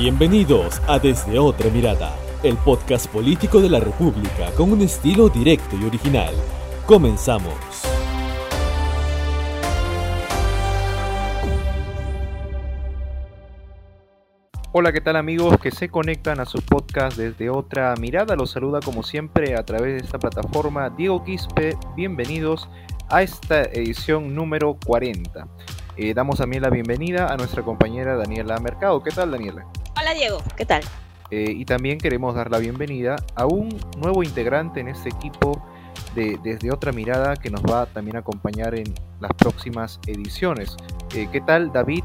Bienvenidos a Desde Otra Mirada, el podcast político de la República con un estilo directo y original. Comenzamos. Hola, ¿qué tal amigos que se conectan a su podcast desde otra mirada? Los saluda como siempre a través de esta plataforma Diego Quispe. Bienvenidos a esta edición número 40. Eh, damos también la bienvenida a nuestra compañera Daniela Mercado. ¿Qué tal, Daniela? Hola, Diego. ¿Qué tal? Eh, y también queremos dar la bienvenida a un nuevo integrante en este equipo de Desde Otra Mirada que nos va también a acompañar en las próximas ediciones. Eh, ¿Qué tal, David?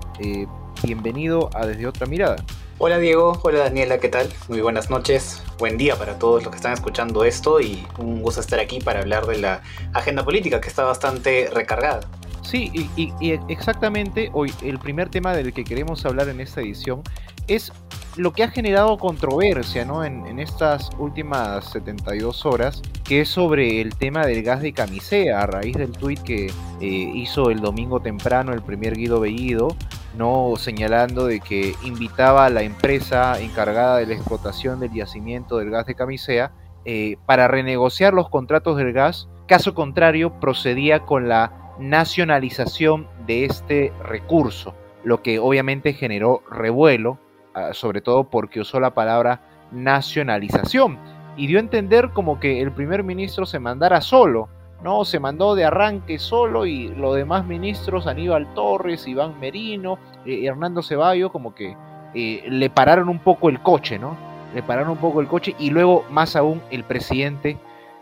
bienvenido a Desde Otra Mirada. Hola Diego, hola Daniela, ¿qué tal? Muy buenas noches, buen día para todos los que están escuchando esto y un gusto estar aquí para hablar de la agenda política que está bastante recargada. Sí, y, exactamente hoy el primer tema del que queremos hablar en esta edición es lo que ha generado controversia ¿no? en, estas últimas 72 horas, que es sobre el tema del gas de camisea, a raíz del tuit que eh, hizo el domingo temprano el primer Guido Bellido, ¿no? señalando de que invitaba a la empresa encargada de la explotación del yacimiento del gas de camisea eh, para renegociar los contratos del gas, caso contrario procedía con la nacionalización de este recurso, lo que obviamente generó revuelo, ah, sobre todo porque usó la palabra nacionalización y dio a entender como que el primer ministro se mandara solo, ¿no? Se mandó de arranque solo y los demás ministros, Aníbal Torres, Iván Merino, eh, Hernando Ceballos, como que eh, le pararon un poco el coche, ¿no? Le pararon un poco el coche y luego, más aún, el presidente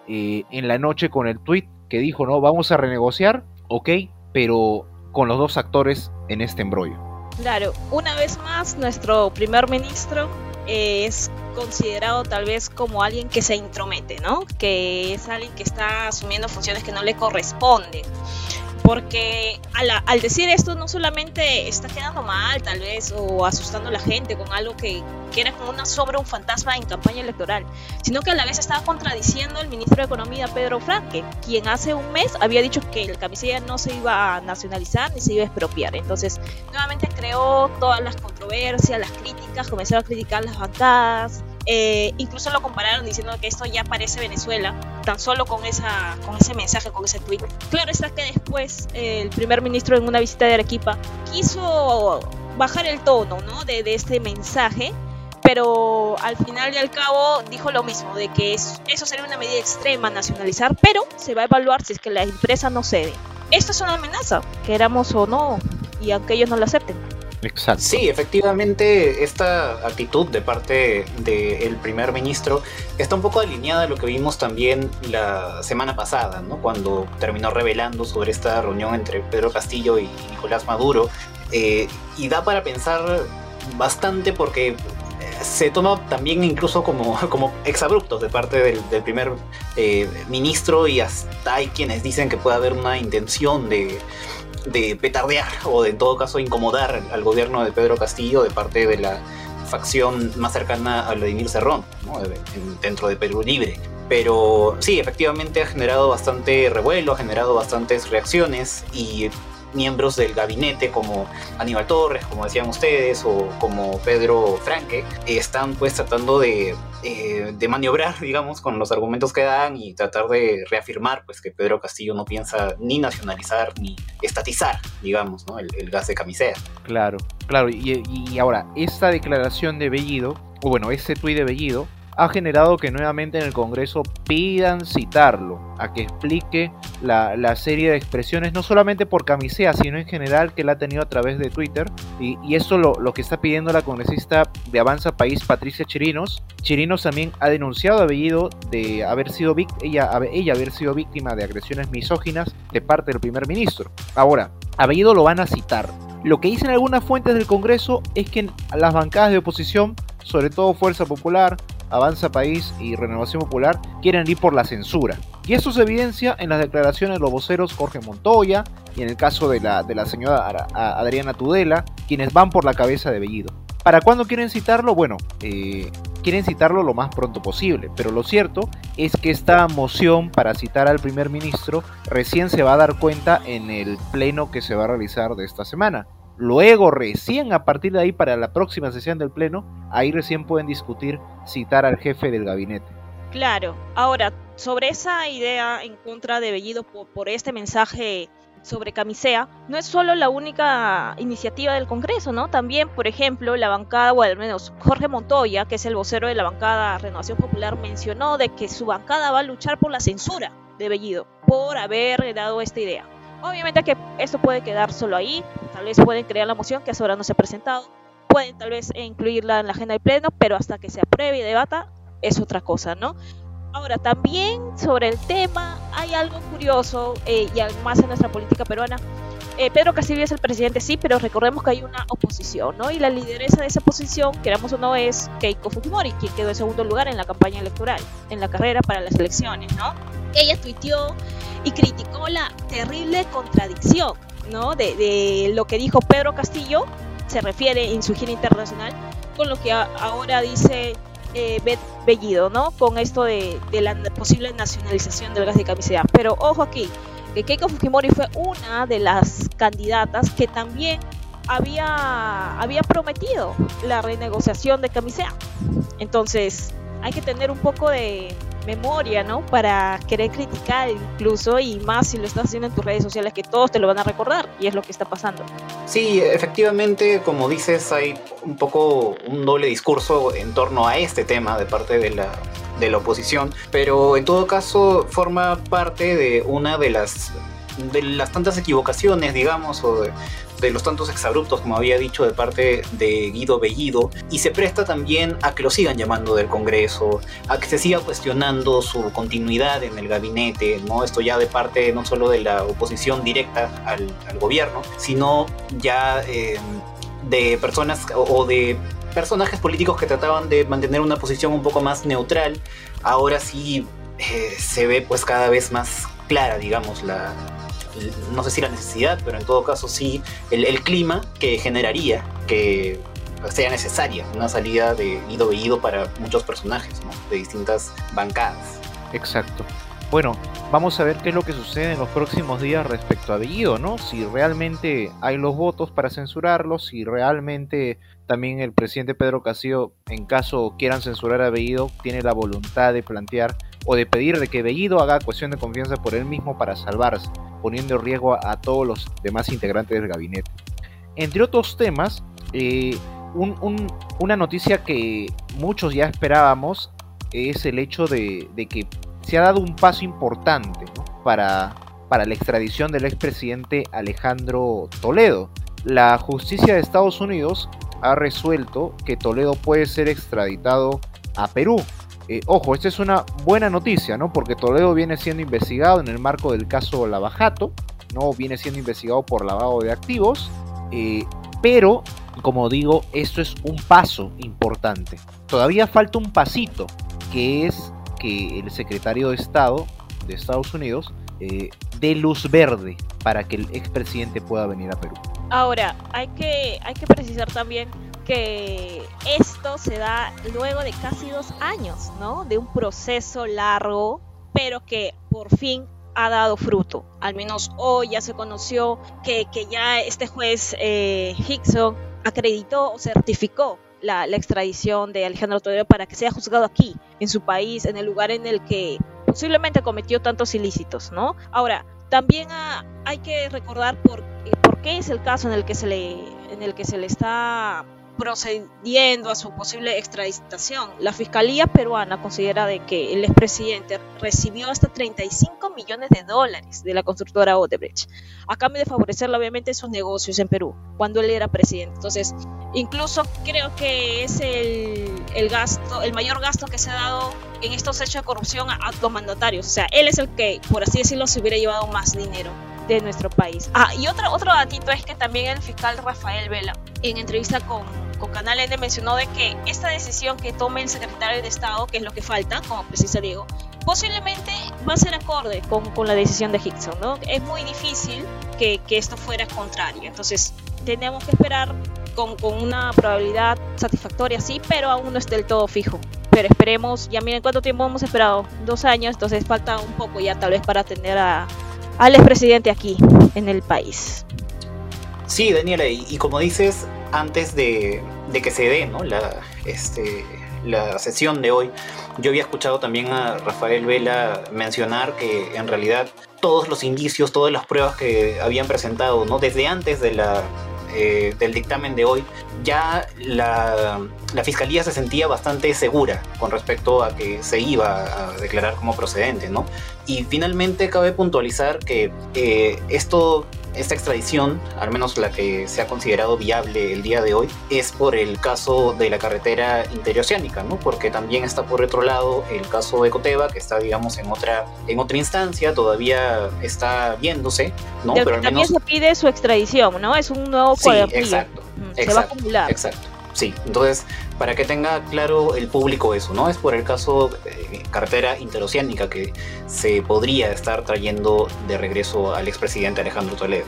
eh, en la noche con el tuit que dijo, no, vamos a renegociar ok, pero con los dos actores en este embrollo. Claro, una vez más, nuestro primer ministro es considerado tal vez como alguien que se intromete, ¿no? Que es alguien que está asumiendo funciones que no le corresponden porque al, decir esto no solamente está quedando mal tal vez o asustando a la gente con algo que, era como una sobre un fantasma en campaña electoral, sino que a la vez estaba contradiciendo el ministro de Economía Pedro Franque, quien hace un mes había dicho que el camisilla no se iba a nacionalizar ni se iba a expropiar. Entonces, nuevamente creó todas las controversias, las críticas, comenzaron a criticar las bancadas, eh, incluso lo compararon diciendo que esto ya parece Venezuela, tan solo con, esa, con ese mensaje, con ese tweet. Claro está que después el primer ministro en una visita de Arequipa quiso bajar el tono ¿no? de, de este mensaje, pero al final y al cabo dijo lo mismo, de que eso sería una medida extrema nacionalizar, pero se va a evaluar si es que la empresa no cede. Esto es una amenaza, queramos o no, y aunque ellos no lo acepten. Exacto. Sí, efectivamente, esta actitud de parte del primer ministro está un poco alineada a lo que vimos también la semana pasada, ¿no? cuando terminó revelando sobre esta reunión entre Pedro Castillo y Nicolás Maduro. Eh, y da para pensar bastante porque eh, se toma también incluso como, como exabruptos de parte del, primer eh, ministro y hasta hay quienes dicen que puede haber una intención de de petardear o de, en todo caso incomodar al gobierno de Pedro Castillo de parte de la facción más cercana a Vladimir Cerrón, dentro de Perú Libre. Pero sí, efectivamente ha generado bastante revuelo, ha generado bastantes reacciones y miembros del gabinete como Aníbal Torres, como decían ustedes, o como Pedro Franque, están pues tratando de, eh, de maniobrar, digamos, con los argumentos que dan y tratar de reafirmar pues que Pedro Castillo no piensa ni nacionalizar ni estatizar, digamos, ¿no? el, gas de camisea. Claro, claro, y, ahora, esta declaración de Bellido, o bueno, ese tuit de Bellido, ha generado que nuevamente en el Congreso pidan citarlo, a que explique la, serie de expresiones, no solamente por camisea, sino en general que la ha tenido a través de Twitter. Y, eso lo, que está pidiendo la congresista de Avanza País, Patricia Chirinos. Chirinos también ha denunciado a Bellido de haber sido ella, ella haber sido víctima de agresiones misóginas de parte del primer ministro. Ahora, a lo van a citar. Lo que dicen algunas fuentes del Congreso es que las bancadas de oposición, sobre todo Fuerza Popular, Avanza País y Renovación Popular quieren ir por la censura. Y eso se evidencia en las declaraciones de los voceros Jorge Montoya y en el caso de la, señora Adriana Tudela, quienes van por la cabeza de Bellido. ¿Para cuándo quieren citarlo? Bueno, eh, quieren citarlo lo más pronto posible, pero lo cierto es que esta moción para citar al primer ministro recién se va a dar cuenta en el pleno que se va a realizar de esta semana Luego, recién a partir de ahí, para la próxima sesión del Pleno, ahí recién pueden discutir citar al jefe del gabinete. Claro, ahora, sobre esa idea en contra de Bellido por, este mensaje sobre Camisea, no es solo la única iniciativa del Congreso, ¿no? También, por ejemplo, la bancada, o al menos Jorge Montoya, que es el vocero de la bancada Renovación Popular, mencionó de que su bancada va a luchar por la censura de Bellido, por haber dado esta idea. Obviamente que esto puede quedar solo ahí, tal vez pueden crear la moción que hasta ahora no se ha presentado, pueden tal vez incluirla en la agenda del pleno, pero hasta que se apruebe y debata es otra cosa, ¿no? Ahora, también sobre el tema hay algo curioso eh, y además en nuestra política peruana. Eh, Pedro Castillo es el presidente, sí, pero recordemos que hay una oposición, ¿no? Y la lideresa de esa oposición, queramos o no, es Keiko Fujimori, quien quedó en segundo lugar en la campaña electoral, en la carrera para las elecciones, ¿no? Ella tuiteó y criticó la terrible contradicción, ¿no? De, de lo que dijo Pedro Castillo, se refiere en su gira internacional, con lo que ahora dice eh, Bellido, ¿no? Con esto de, la posible nacionalización del gas de camisea. Pero ojo aquí, que Keiko Fujimori fue una de las candidatas que también había, había prometido la renegociación de camisea. Entonces, hay que tener un poco de, memoria, ¿no? Para querer criticar incluso y más si lo estás haciendo en tus redes sociales que todos te lo van a recordar y es lo que está pasando. Sí, efectivamente, como dices, hay un poco un doble discurso en torno a este tema de parte de la, de la oposición, pero en todo caso forma parte de una de las de las tantas equivocaciones, digamos, o de, los tantos exabruptos, como había dicho, de parte de Guido Bellido, y se presta también a que lo sigan llamando del Congreso, a que se siga cuestionando su continuidad en el gabinete, ¿no? Esto ya de parte no solo de la oposición directa al, gobierno, sino ya eh, de personas o de personajes políticos que trataban de mantener una posición un poco más neutral, ahora sí eh, se ve pues cada vez más clara, digamos, la, no sé si la necesidad, pero en todo caso sí el, clima que generaría que sea necesaria una salida de Guido Bellido para muchos personajes de distintas bancadas. Exacto. Bueno, vamos a ver qué es lo que sucede en los próximos días respecto a Bellido, ¿no? Si realmente hay los votos para censurarlo, si realmente también el presidente Pedro Castillo, en caso quieran censurar a Bellido, tiene la voluntad de plantear o de pedir de que Bellido haga cuestión de confianza por él mismo para salvarse, poniendo en riesgo a, todos los demás integrantes del gabinete. Entre otros temas, eh, una noticia que muchos ya esperábamos es el hecho de, que se ha dado un paso importante para, para la extradición del expresidente Alejandro Toledo. La justicia de Estados Unidos ha resuelto que Toledo puede ser extraditado a Perú eh, ojo, esta es una buena noticia, ¿no? Porque Toledo viene siendo investigado en el marco del caso Lavajato, ¿no? Viene siendo investigado por lavado de activos, eh, pero, como digo, esto es un paso importante. Todavía falta un pasito, que es que el secretario de Estado de Estados Unidos eh, dé luz verde para que el expresidente pueda venir a Perú. Ahora, hay que, hay que precisar también que esto se da luego de casi dos años, ¿no? De un proceso largo, pero que por fin ha dado fruto. Al menos hoy ya se conoció que, ya este juez eh, Hickson acreditó o certificó la, extradición de Alejandro Toledo para que sea juzgado aquí, en su país, en el lugar en el que posiblemente cometió tantos ilícitos, ¿no? Ahora, también hay que recordar por, por qué es el caso en el que se le, en el que se le está procediendo a su posible extraditación. La Fiscalía peruana considera de que el expresidente recibió hasta 35 millones de dólares de la constructora Odebrecht, a cambio de favorecerle obviamente sus negocios en Perú, cuando él era presidente. Entonces, incluso creo que es el, el gasto, el mayor gasto que se ha dado en estos hechos de corrupción a, a los mandatarios. O sea, él es el que, por así decirlo, se hubiera llevado más dinero de nuestro país. Ah, y otro, otro datito es que también el fiscal Rafael Vela, en entrevista con con Canal N mencionó de que esta decisión que tome el secretario de Estado, que es lo que falta, como precisa Diego, posiblemente va a ser acorde con, con la decisión de Hickson, ¿no? Es muy difícil que, que esto fuera contrario, entonces tenemos que esperar con, con, una probabilidad satisfactoria, sí, pero aún no es del todo fijo. Pero esperemos, ya miren cuánto tiempo hemos esperado, dos años, entonces falta un poco ya tal vez para tener a, al expresidente aquí en el país. Sí, Daniela, y, como dices, antes de, que se dé ¿no? la, este, la sesión de hoy, yo había escuchado también a Rafael Vela mencionar que en realidad todos los indicios, todas las pruebas que habían presentado, ¿no? Desde antes de la, eh, del dictamen de hoy, ya la, fiscalía se sentía bastante segura con respecto a que se iba a declarar como procedente, ¿no? Y finalmente cabe puntualizar que eh, esto esta extradición, al menos la que se ha considerado viable el día de hoy, es por el caso de la carretera interoceánica, ¿no? Porque también está por otro lado el caso de Coteva, que está, digamos, en otra, en otra instancia, todavía está viéndose, ¿no? Pero también se pide su extradición, ¿no? Es un nuevo sí, exacto, se va a acumular. Exacto. Sí, entonces, para que tenga claro el público eso, ¿no? Es por el caso de carretera interoceánica que se podría estar trayendo de regreso al expresidente Alejandro Toledo.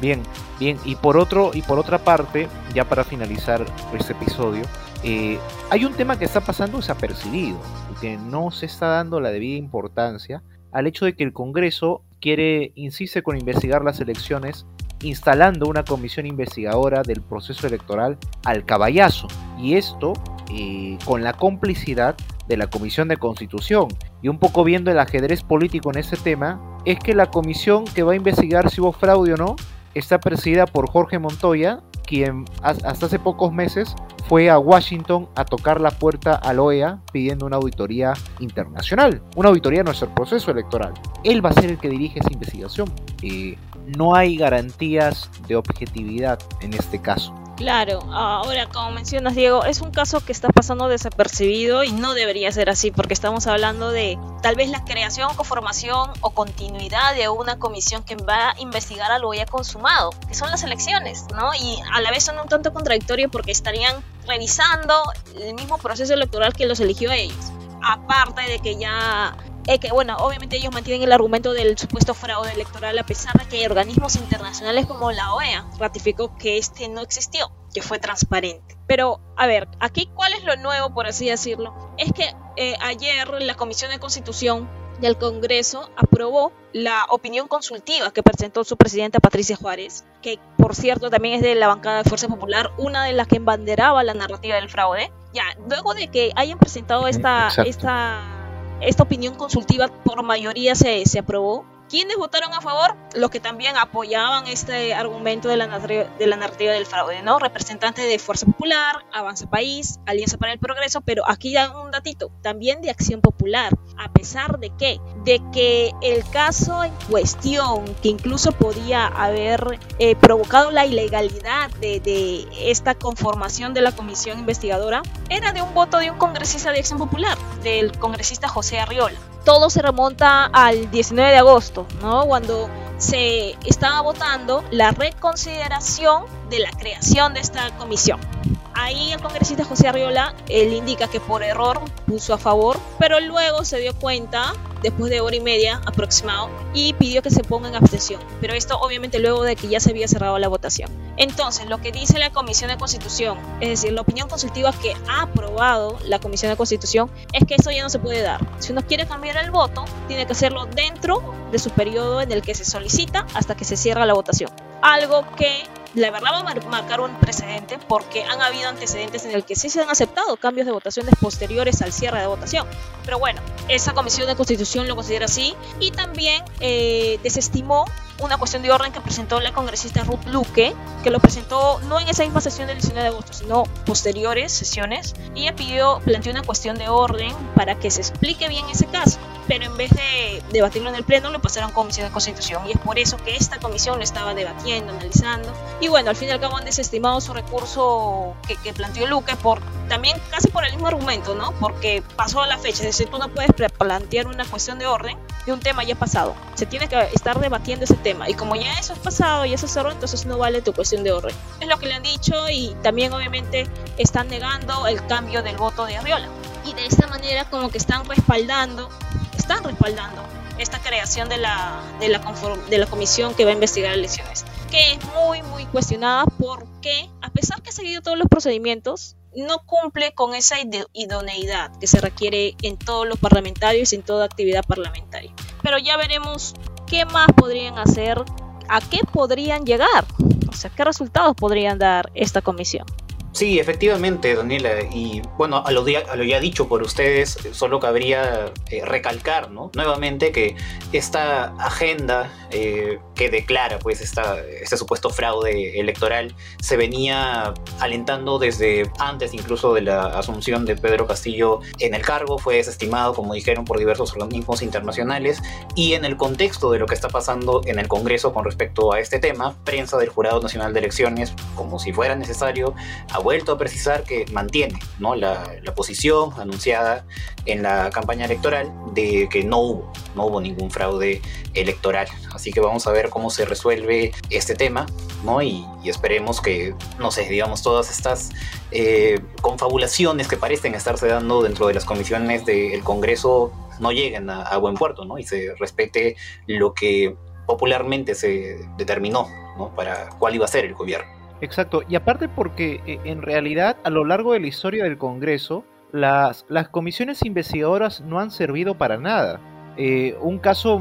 Bien, bien, y por otro, y por otra parte, ya para finalizar este episodio, eh, hay un tema que está pasando desapercibido y que no se está dando la debida importancia al hecho de que el Congreso quiere, insiste con investigar las elecciones instalando una comisión investigadora del proceso electoral al caballazo. Y esto eh, con la complicidad de la Comisión de Constitución. Y un poco viendo el ajedrez político en ese tema, es que la comisión que va a investigar si hubo fraude o no está presidida por Jorge Montoya, quien hasta hace pocos meses fue a Washington a tocar la puerta a la OEA pidiendo una auditoría internacional, una auditoría de nuestro proceso electoral. Él va a ser el que dirige esa investigación. Eh, no hay garantías de objetividad en este caso. Claro, ahora como mencionas Diego, es un caso que está pasando desapercibido y no debería ser así porque estamos hablando de tal vez la creación, conformación o continuidad de una comisión que va a investigar a lo ya consumado, que son las elecciones, ¿no? Y a la vez son un tanto contradictorio porque estarían revisando el mismo proceso electoral que los eligió a ellos. Aparte de que ya eh, que bueno, obviamente ellos mantienen el argumento del supuesto fraude electoral a pesar de que organismos internacionales como la OEA ratificó que este no existió, que fue transparente. Pero, a ver, aquí cuál es lo nuevo, por así decirlo, es que eh, ayer la Comisión de Constitución del Congreso aprobó la opinión consultiva que presentó su presidenta Patricia Juárez, que por cierto también es de la bancada de Fuerza Popular, una de las que embanderaba la narrativa del fraude. Ya, luego de que hayan presentado esta, esta esta opinión consultiva por mayoría se, se aprobó ¿Quiénes votaron a favor? Los que también apoyaban este argumento de la, de la narrativa del fraude, ¿no? Representantes de Fuerza Popular, Avanza País, Alianza para el Progreso, pero aquí ya un datito, también de Acción Popular, a pesar de que, de que el caso en cuestión, que incluso podía haber eh, provocado la ilegalidad de, de esta conformación de la comisión investigadora, era de un voto de un congresista de Acción Popular, del congresista José Arriola todo se remonta al 19 de agosto, ¿no? Cuando se estaba votando la reconsideración de la creación de esta comisión. Ahí el congresista José Arriola, él indica que por error puso a favor, pero luego se dio cuenta, después de hora y media aproximado, y pidió que se ponga en abstención. Pero esto obviamente luego de que ya se había cerrado la votación. Entonces, lo que dice la Comisión de Constitución, es decir, la opinión consultiva que ha aprobado la Comisión de Constitución, es que eso ya no se puede dar. Si uno quiere cambiar el voto, tiene que hacerlo dentro de su periodo en el que se solicita hasta que se cierra la votación. Algo que la verdad va a marcar un precedente porque han habido antecedentes en el que sí se han aceptado cambios de votaciones posteriores al cierre de votación. Pero bueno, esa comisión de constitución lo considera así y también eh, desestimó una cuestión de orden que presentó la congresista Ruth Luque, que lo presentó no en esa misma sesión del 19 de agosto, sino posteriores sesiones. Y ella pidió, planteó una cuestión de orden para que se explique bien ese caso pero en vez de debatirlo en el Pleno lo pasaron a Comisión de Constitución y es por eso que esta comisión lo estaba debatiendo, analizando y bueno, al fin y al cabo han desestimado su recurso que, planteó Luque por también casi por el mismo argumento, ¿no? Porque pasó a la fecha, es decir, tú no puedes plantear una cuestión de orden de un tema ya pasado, se tiene que estar debatiendo ese tema. Y como ya eso es pasado y eso es cerró, entonces no vale tu cuestión de orden. Es lo que le han dicho y también obviamente están negando el cambio del voto de Arriola. Y de esta manera como que están respaldando están respaldando esta creación de la, de la, de la comisión que va a investigar elecciones, que es muy, muy cuestionada porque, a pesar que ha seguido todos los procedimientos, no cumple con esa idoneidad que se requiere en todos los parlamentarios y en toda actividad parlamentaria. Pero ya veremos qué más podrían hacer a qué podrían llegar, o sea, qué resultados podrían dar esta comisión. Sí, efectivamente, Daniela. Y bueno, a lo, a lo ya dicho por ustedes, solo cabría eh, recalcar, ¿no? Nuevamente que esta agenda eh, que declara pues esta, este supuesto fraude electoral se venía alentando desde antes incluso de la asunción de Pedro Castillo en el cargo, fue desestimado, como dijeron, por diversos organismos internacionales y en el contexto de lo que está pasando en el Congreso con respecto a este tema, prensa del Jurado Nacional de Elecciones, como si fuera necesario, vuelto a precisar que mantiene ¿no? la, posición anunciada en la campaña electoral de que no hubo, no hubo ningún fraude electoral. Así que vamos a ver cómo se resuelve este tema, ¿no? Y, esperemos que, no sé, digamos, todas estas eh, confabulaciones que parecen estarse dando dentro de las comisiones del Congreso no lleguen a, a, buen puerto, ¿no? Y se respete lo que popularmente se determinó, ¿no? Para cuál iba a ser el gobierno. Exacto, y aparte porque eh, en realidad a lo largo de la historia del Congreso, las, las comisiones investigadoras no han servido para nada. Eh, un caso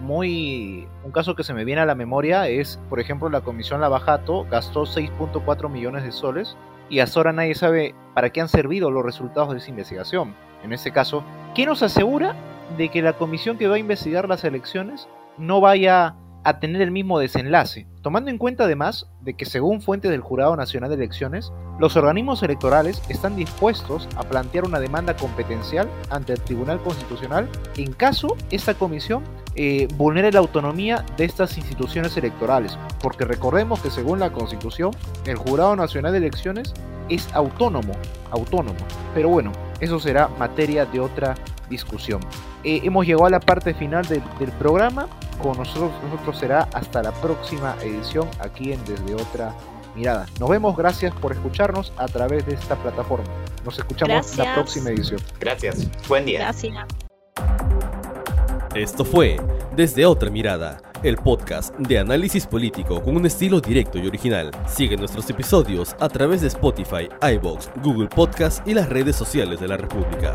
muy. Un caso que se me viene a la memoria es, por ejemplo, la comisión Lavajato gastó 6.4 millones de soles y hasta ahora nadie sabe para qué han servido los resultados de esa investigación. En este caso, ¿qué nos asegura de que la comisión que va a investigar las elecciones no vaya a tener el mismo desenlace, tomando en cuenta además de que según fuentes del Jurado Nacional de Elecciones, los organismos electorales están dispuestos a plantear una demanda competencial ante el Tribunal Constitucional en caso esta comisión eh, vulnere la autonomía de estas instituciones electorales, porque recordemos que según la Constitución, el Jurado Nacional de Elecciones es autónomo, autónomo. Pero bueno, eso será materia de otra discusión. Eh, hemos llegado a la parte final del programa con nosotros, nosotros será hasta la próxima edición aquí en Desde Otra Mirada. Nos vemos, gracias por escucharnos a través de esta plataforma. Nos escuchamos en la próxima edición. Gracias, buen día. Gracias. Esto fue Desde Otra Mirada, el podcast de análisis político con un estilo directo y original. Sigue nuestros episodios a través de Spotify, iBox, Google Podcast y las redes sociales de la República.